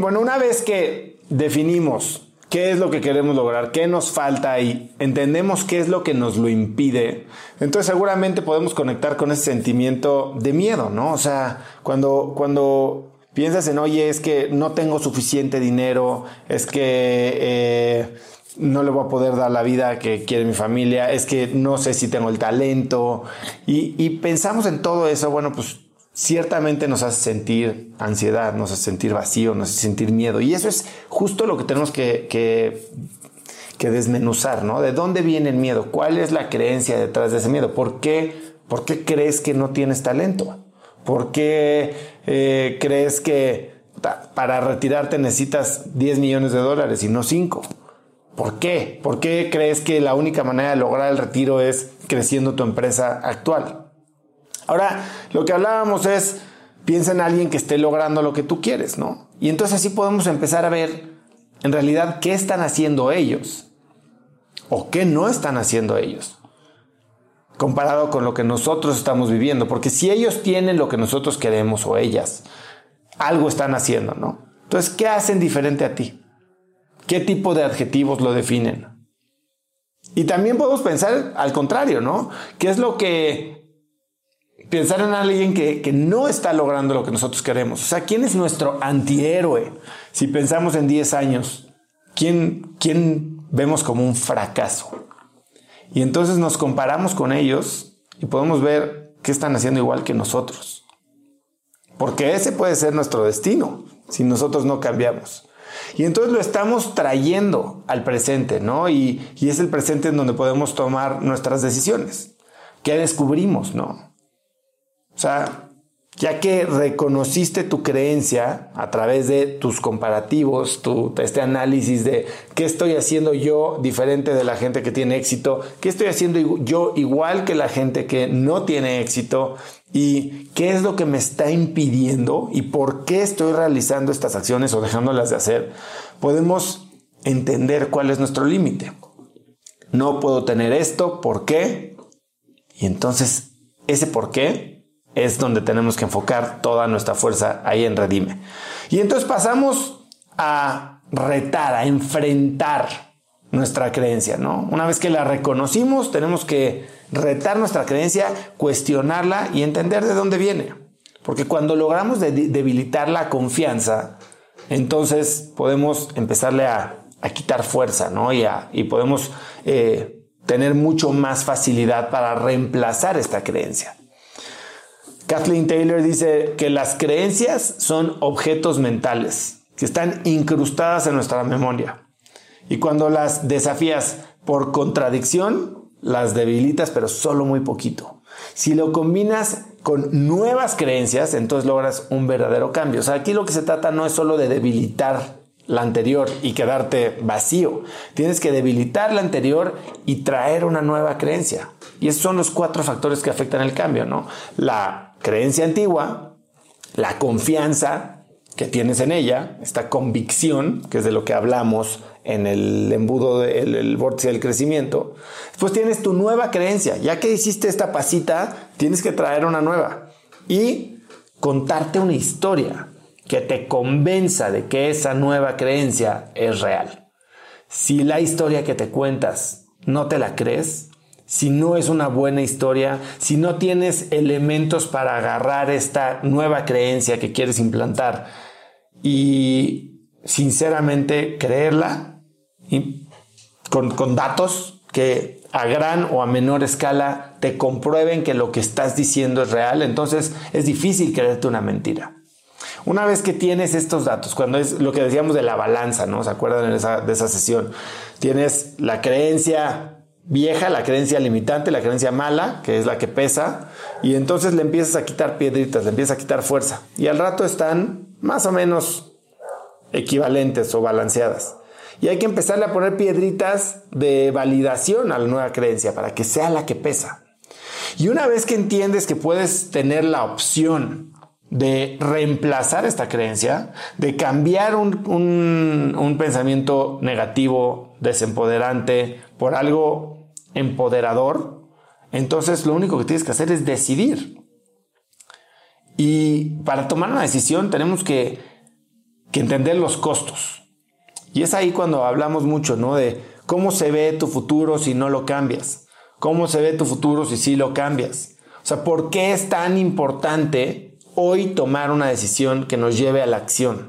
Bueno, una vez que definimos qué es lo que queremos lograr, qué nos falta y entendemos qué es lo que nos lo impide, entonces seguramente podemos conectar con ese sentimiento de miedo, ¿no? O sea, cuando, cuando piensas en, oye, es que no tengo suficiente dinero, es que eh, no le voy a poder dar la vida que quiere mi familia, es que no sé si tengo el talento, y, y pensamos en todo eso, bueno, pues ciertamente nos hace sentir ansiedad, nos hace sentir vacío, nos hace sentir miedo. Y eso es justo lo que tenemos que, que, desmenuzar, ¿no? ¿De dónde viene el miedo? ¿Cuál es la creencia detrás de ese miedo? ¿Por qué, por qué crees que no tienes talento? ¿Por qué eh, crees que para retirarte necesitas 10 millones de dólares y no 5? ¿Por qué? ¿Por qué crees que la única manera de lograr el retiro es creciendo tu empresa actual? Ahora, lo que hablábamos es, piensa en alguien que esté logrando lo que tú quieres, ¿no? Y entonces así podemos empezar a ver en realidad qué están haciendo ellos o qué no están haciendo ellos comparado con lo que nosotros estamos viviendo. Porque si ellos tienen lo que nosotros queremos o ellas, algo están haciendo, ¿no? Entonces, ¿qué hacen diferente a ti? ¿Qué tipo de adjetivos lo definen? Y también podemos pensar al contrario, ¿no? ¿Qué es lo que pensar en alguien que, no está logrando lo que nosotros queremos. O sea, ¿quién es nuestro antihéroe? Si pensamos en 10 años, ¿quién, ¿quién vemos como un fracaso? Y entonces nos comparamos con ellos y podemos ver qué están haciendo igual que nosotros. Porque ese puede ser nuestro destino si nosotros no cambiamos. Y entonces lo estamos trayendo al presente, ¿no? Y, y es el presente en donde podemos tomar nuestras decisiones. ¿Qué descubrimos, no? O sea, ya que reconociste tu creencia a través de tus comparativos, tu, este análisis de qué estoy haciendo yo diferente de la gente que tiene éxito, qué estoy haciendo yo igual que la gente que no tiene éxito y qué es lo que me está impidiendo y por qué estoy realizando estas acciones o dejándolas de hacer, podemos entender cuál es nuestro límite. No puedo tener esto, ¿por qué? Y entonces ese por qué es donde tenemos que enfocar toda nuestra fuerza ahí en Redime. Y entonces pasamos a retar, a enfrentar nuestra creencia, ¿no? Una vez que la reconocimos, tenemos que retar nuestra creencia, cuestionarla y entender de dónde viene. Porque cuando logramos debilitar la confianza, entonces podemos empezarle a, quitar fuerza, ¿no? Y, y podemos eh, tener mucho más facilidad para reemplazar esta creencia. Kathleen Taylor dice que las creencias son objetos mentales que están incrustadas en nuestra memoria. Y cuando las desafías por contradicción, las debilitas, pero solo muy poquito. Si lo combinas con nuevas creencias, entonces logras un verdadero cambio. O sea, aquí lo que se trata no es solo de debilitar la anterior y quedarte vacío. Tienes que debilitar la anterior y traer una nueva creencia. Y esos son los cuatro factores que afectan el cambio, ¿no? La creencia antigua, la confianza que tienes en ella, esta convicción, que es de lo que hablamos en el embudo del vórtice del crecimiento. Después tienes tu nueva creencia. Ya que hiciste esta pasita, tienes que traer una nueva y contarte una historia que te convenza de que esa nueva creencia es real. Si la historia que te cuentas no te la crees, si no es una buena historia, si no tienes elementos para agarrar esta nueva creencia que quieres implantar y sinceramente creerla y con, con datos que a gran o a menor escala te comprueben que lo que estás diciendo es real, entonces es difícil creerte una mentira. Una vez que tienes estos datos, cuando es lo que decíamos de la balanza, ¿no? ¿Se acuerdan de esa, de esa sesión? Tienes la creencia vieja, la creencia limitante, la creencia mala, que es la que pesa, y entonces le empiezas a quitar piedritas, le empiezas a quitar fuerza. Y al rato están más o menos equivalentes o balanceadas. Y hay que empezarle a poner piedritas de validación a la nueva creencia para que sea la que pesa. Y una vez que entiendes que puedes tener la opción de reemplazar esta creencia, de cambiar un, un pensamiento negativo, desempoderante, por algo empoderador, entonces lo único que tienes que hacer es decidir. Y para tomar una decisión tenemos que que entender los costos. Y es ahí cuando hablamos mucho, ¿no? De cómo se ve tu futuro si no lo cambias. Cómo se ve tu futuro si sí lo cambias. O sea, ¿por qué es tan importante hoy tomar una decisión que nos lleve a la acción?